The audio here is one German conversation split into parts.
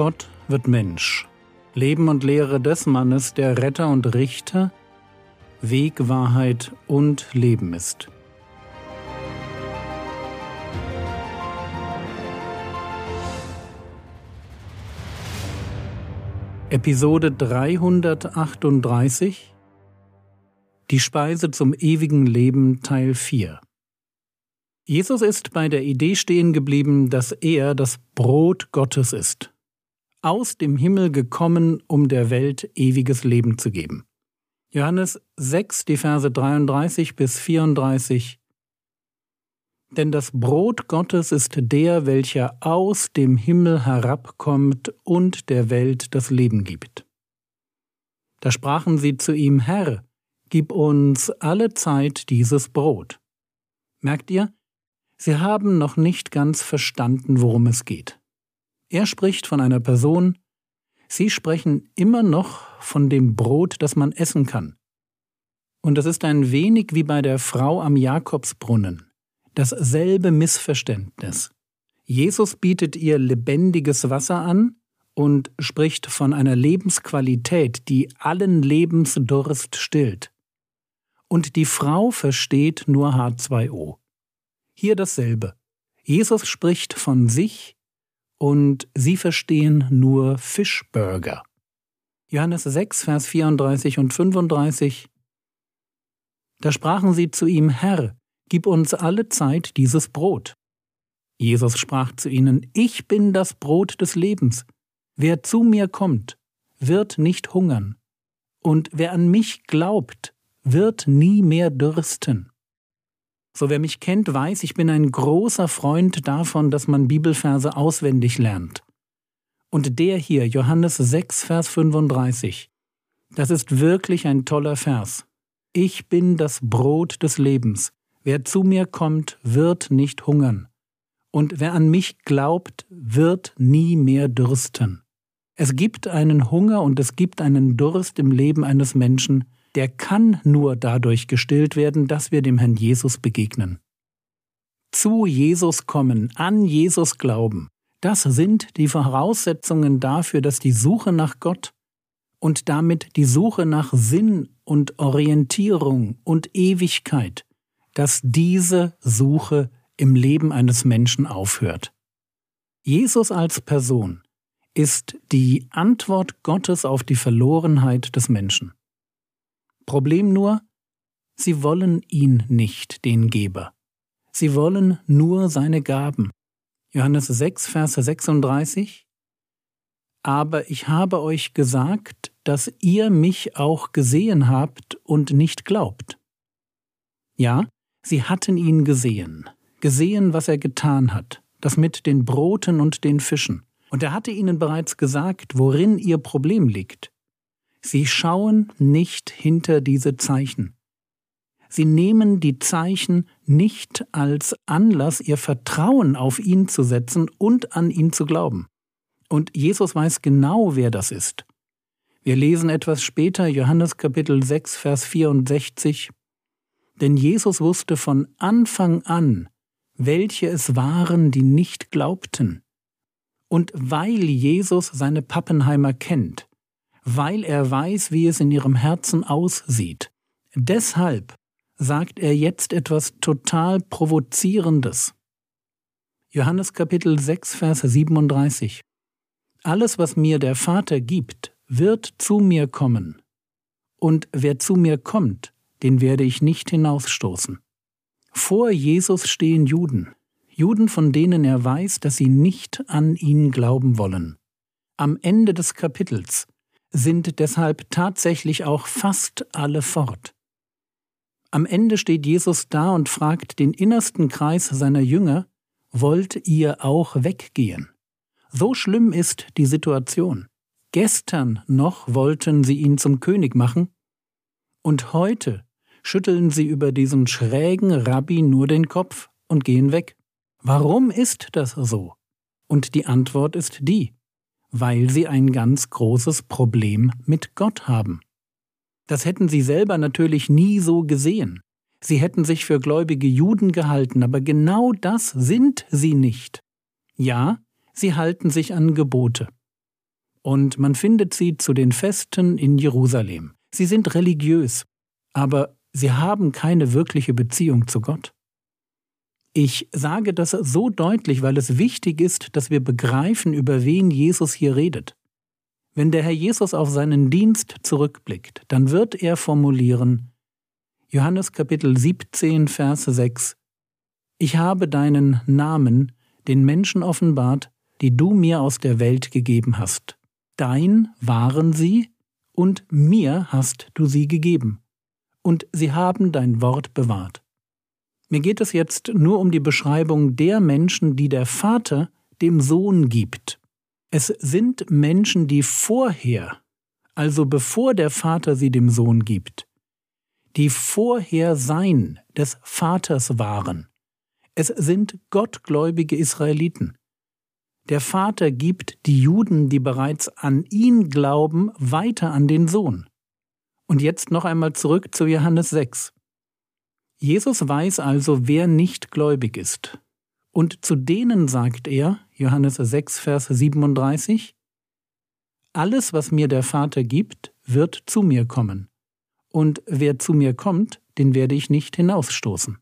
Gott wird Mensch. Leben und Lehre des Mannes, der Retter und Richter, Weg, Wahrheit und Leben ist. Episode 338 Die Speise zum ewigen Leben Teil 4 Jesus ist bei der Idee stehen geblieben, dass er das Brot Gottes ist, aus dem Himmel gekommen, um der Welt ewiges Leben zu geben. Johannes 6, die Verse 33 bis 34 denn das Brot Gottes ist der, welcher aus dem Himmel herabkommt und der Welt das Leben gibt. Da sprachen sie zu ihm, Herr, gib uns alle Zeit dieses Brot. Merkt ihr, sie haben noch nicht ganz verstanden, worum es geht. Er spricht von einer Person, sie sprechen immer noch von dem Brot, das man essen kann. Und es ist ein wenig wie bei der Frau am Jakobsbrunnen dasselbe Missverständnis. Jesus bietet ihr lebendiges Wasser an und spricht von einer Lebensqualität, die allen Lebensdurst stillt. Und die Frau versteht nur H2O. Hier dasselbe. Jesus spricht von sich und sie verstehen nur Fischburger. Johannes 6, Vers 34 und 35 Da sprachen sie zu ihm, Herr, Gib uns alle Zeit dieses Brot. Jesus sprach zu ihnen, Ich bin das Brot des Lebens. Wer zu mir kommt, wird nicht hungern, und wer an mich glaubt, wird nie mehr dürsten. So wer mich kennt, weiß, ich bin ein großer Freund davon, dass man Bibelverse auswendig lernt. Und der hier, Johannes 6, Vers 35, das ist wirklich ein toller Vers. Ich bin das Brot des Lebens. Wer zu mir kommt, wird nicht hungern. Und wer an mich glaubt, wird nie mehr dürsten. Es gibt einen Hunger und es gibt einen Durst im Leben eines Menschen, der kann nur dadurch gestillt werden, dass wir dem Herrn Jesus begegnen. Zu Jesus kommen, an Jesus glauben, das sind die Voraussetzungen dafür, dass die Suche nach Gott und damit die Suche nach Sinn und Orientierung und Ewigkeit dass diese Suche im Leben eines Menschen aufhört. Jesus als Person ist die Antwort Gottes auf die Verlorenheit des Menschen. Problem nur, sie wollen ihn nicht, den Geber. Sie wollen nur seine Gaben. Johannes 6, Vers 36 Aber ich habe euch gesagt, dass ihr mich auch gesehen habt und nicht glaubt. Ja, Sie hatten ihn gesehen, gesehen, was er getan hat, das mit den Broten und den Fischen. Und er hatte ihnen bereits gesagt, worin ihr Problem liegt. Sie schauen nicht hinter diese Zeichen. Sie nehmen die Zeichen nicht als Anlass, ihr Vertrauen auf ihn zu setzen und an ihn zu glauben. Und Jesus weiß genau, wer das ist. Wir lesen etwas später Johannes Kapitel 6, Vers 64. Denn Jesus wusste von Anfang an, welche es waren, die nicht glaubten. Und weil Jesus seine Pappenheimer kennt, weil er weiß, wie es in ihrem Herzen aussieht, deshalb sagt er jetzt etwas total Provozierendes. Johannes Kapitel 6, Vers 37 Alles, was mir der Vater gibt, wird zu mir kommen. Und wer zu mir kommt, den werde ich nicht hinausstoßen. Vor Jesus stehen Juden, Juden, von denen er weiß, dass sie nicht an ihn glauben wollen. Am Ende des Kapitels sind deshalb tatsächlich auch fast alle fort. Am Ende steht Jesus da und fragt den innersten Kreis seiner Jünger, wollt ihr auch weggehen? So schlimm ist die Situation. Gestern noch wollten sie ihn zum König machen, und heute schütteln sie über diesen schrägen Rabbi nur den Kopf und gehen weg. Warum ist das so? Und die Antwort ist die, weil sie ein ganz großes Problem mit Gott haben. Das hätten sie selber natürlich nie so gesehen. Sie hätten sich für gläubige Juden gehalten, aber genau das sind sie nicht. Ja, sie halten sich an Gebote. und man findet sie zu den Festen in Jerusalem. Sie sind religiös, aber sie haben keine wirkliche Beziehung zu Gott. Ich sage das so deutlich, weil es wichtig ist, dass wir begreifen, über wen Jesus hier redet. Wenn der Herr Jesus auf seinen Dienst zurückblickt, dann wird er formulieren, Johannes Kapitel 17, Verse 6, Ich habe deinen Namen den Menschen offenbart, die du mir aus der Welt gegeben hast. Dein waren sie, und mir hast du sie gegeben. Und sie haben dein Wort bewahrt. Mir geht es jetzt nur um die Beschreibung der Menschen, die der Vater dem Sohn gibt. Es sind Menschen, die vorher, also bevor der Vater sie dem Sohn gibt, die vorher Sein des Vaters waren. Es sind gottgläubige Israeliten. Der Vater gibt die Juden, die bereits an ihn glauben, weiter an den Sohn. Und jetzt noch einmal zurück zu Johannes 6. Jesus weiß also, wer nicht gläubig ist. Und zu denen sagt er, Johannes 6, Vers 37, Alles, was mir der Vater gibt, wird zu mir kommen. Und wer zu mir kommt, den werde ich nicht hinausstoßen.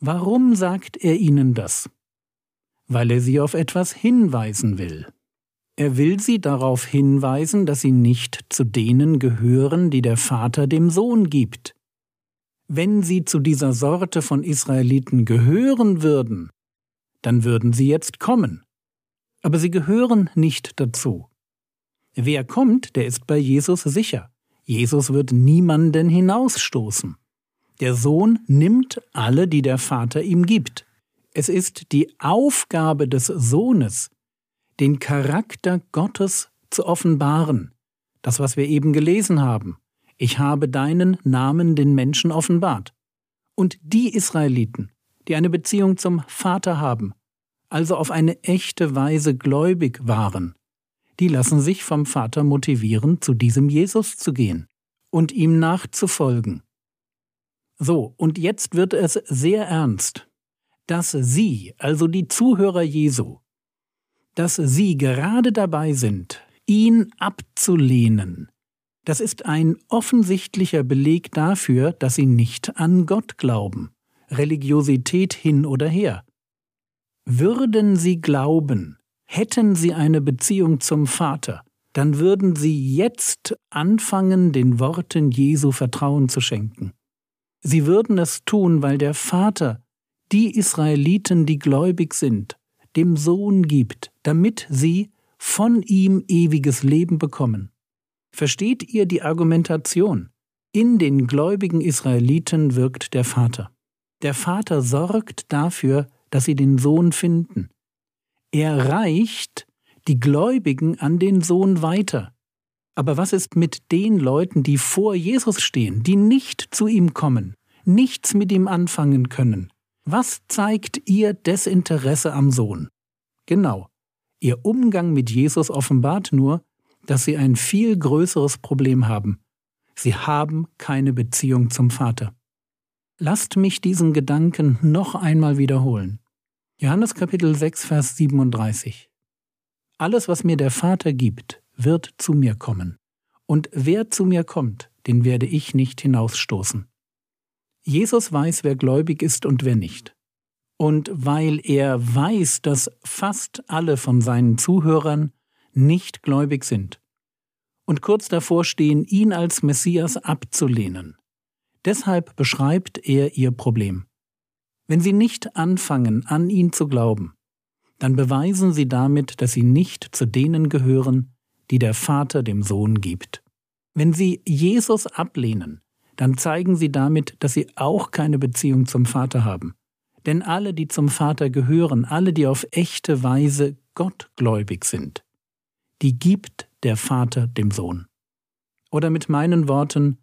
Warum sagt er ihnen das? Weil er sie auf etwas hinweisen will. Er will sie darauf hinweisen, dass sie nicht zu denen gehören, die der Vater dem Sohn gibt. Wenn sie zu dieser Sorte von Israeliten gehören würden, dann würden sie jetzt kommen. Aber sie gehören nicht dazu. Wer kommt, der ist bei Jesus sicher. Jesus wird niemanden hinausstoßen. Der Sohn nimmt alle, die der Vater ihm gibt. Es ist die Aufgabe des Sohnes, den Charakter Gottes zu offenbaren. Das, was wir eben gelesen haben ich habe deinen Namen den Menschen offenbart. Und die Israeliten, die eine Beziehung zum Vater haben, also auf eine echte Weise gläubig waren, die lassen sich vom Vater motivieren, zu diesem Jesus zu gehen und ihm nachzufolgen. So, und jetzt wird es sehr ernst, dass Sie, also die Zuhörer Jesu, dass Sie gerade dabei sind, ihn abzulehnen, das ist ein offensichtlicher Beleg dafür, dass sie nicht an Gott glauben. Religiosität hin oder her. Würden sie glauben, hätten sie eine Beziehung zum Vater, dann würden sie jetzt anfangen, den Worten Jesu Vertrauen zu schenken. Sie würden es tun, weil der Vater die Israeliten, die gläubig sind, dem Sohn gibt, damit sie von ihm ewiges Leben bekommen. Versteht ihr die Argumentation? In den gläubigen Israeliten wirkt der Vater. Der Vater sorgt dafür, dass sie den Sohn finden. Er reicht die Gläubigen an den Sohn weiter. Aber was ist mit den Leuten, die vor Jesus stehen, die nicht zu ihm kommen, nichts mit ihm anfangen können? Was zeigt ihr Desinteresse am Sohn? Genau, ihr Umgang mit Jesus offenbart nur, dass sie ein viel größeres Problem haben. Sie haben keine Beziehung zum Vater. Lasst mich diesen Gedanken noch einmal wiederholen. Johannes Kapitel 6, Vers 37. Alles, was mir der Vater gibt, wird zu mir kommen. Und wer zu mir kommt, den werde ich nicht hinausstoßen. Jesus weiß, wer gläubig ist und wer nicht. Und weil er weiß, dass fast alle von seinen Zuhörern nicht gläubig sind und kurz davor stehen, ihn als Messias abzulehnen. Deshalb beschreibt er ihr Problem. Wenn sie nicht anfangen, an ihn zu glauben, dann beweisen sie damit, dass sie nicht zu denen gehören, die der Vater dem Sohn gibt. Wenn sie Jesus ablehnen, dann zeigen sie damit, dass sie auch keine Beziehung zum Vater haben. Denn alle, die zum Vater gehören, alle, die auf echte Weise gottgläubig sind, die gibt der Vater dem Sohn. Oder mit meinen Worten,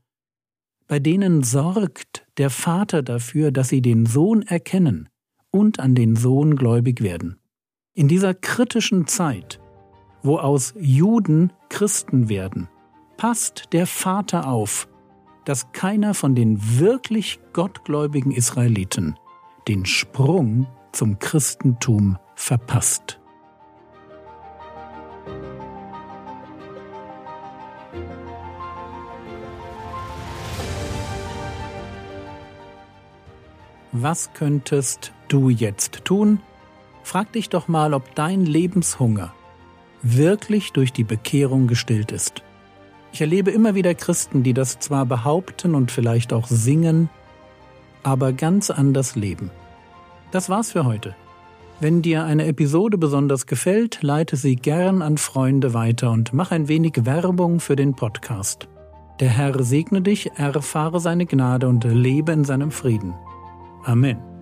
bei denen sorgt der Vater dafür, dass sie den Sohn erkennen und an den Sohn gläubig werden. In dieser kritischen Zeit, wo aus Juden Christen werden, passt der Vater auf, dass keiner von den wirklich gottgläubigen Israeliten den Sprung zum Christentum verpasst. Was könntest du jetzt tun? Frag dich doch mal, ob dein Lebenshunger wirklich durch die Bekehrung gestillt ist. Ich erlebe immer wieder Christen, die das zwar behaupten und vielleicht auch singen, aber ganz anders leben. Das war's für heute. Wenn dir eine Episode besonders gefällt, leite sie gern an Freunde weiter und mach ein wenig Werbung für den Podcast. Der Herr segne dich, erfahre seine Gnade und lebe in seinem Frieden. Amén.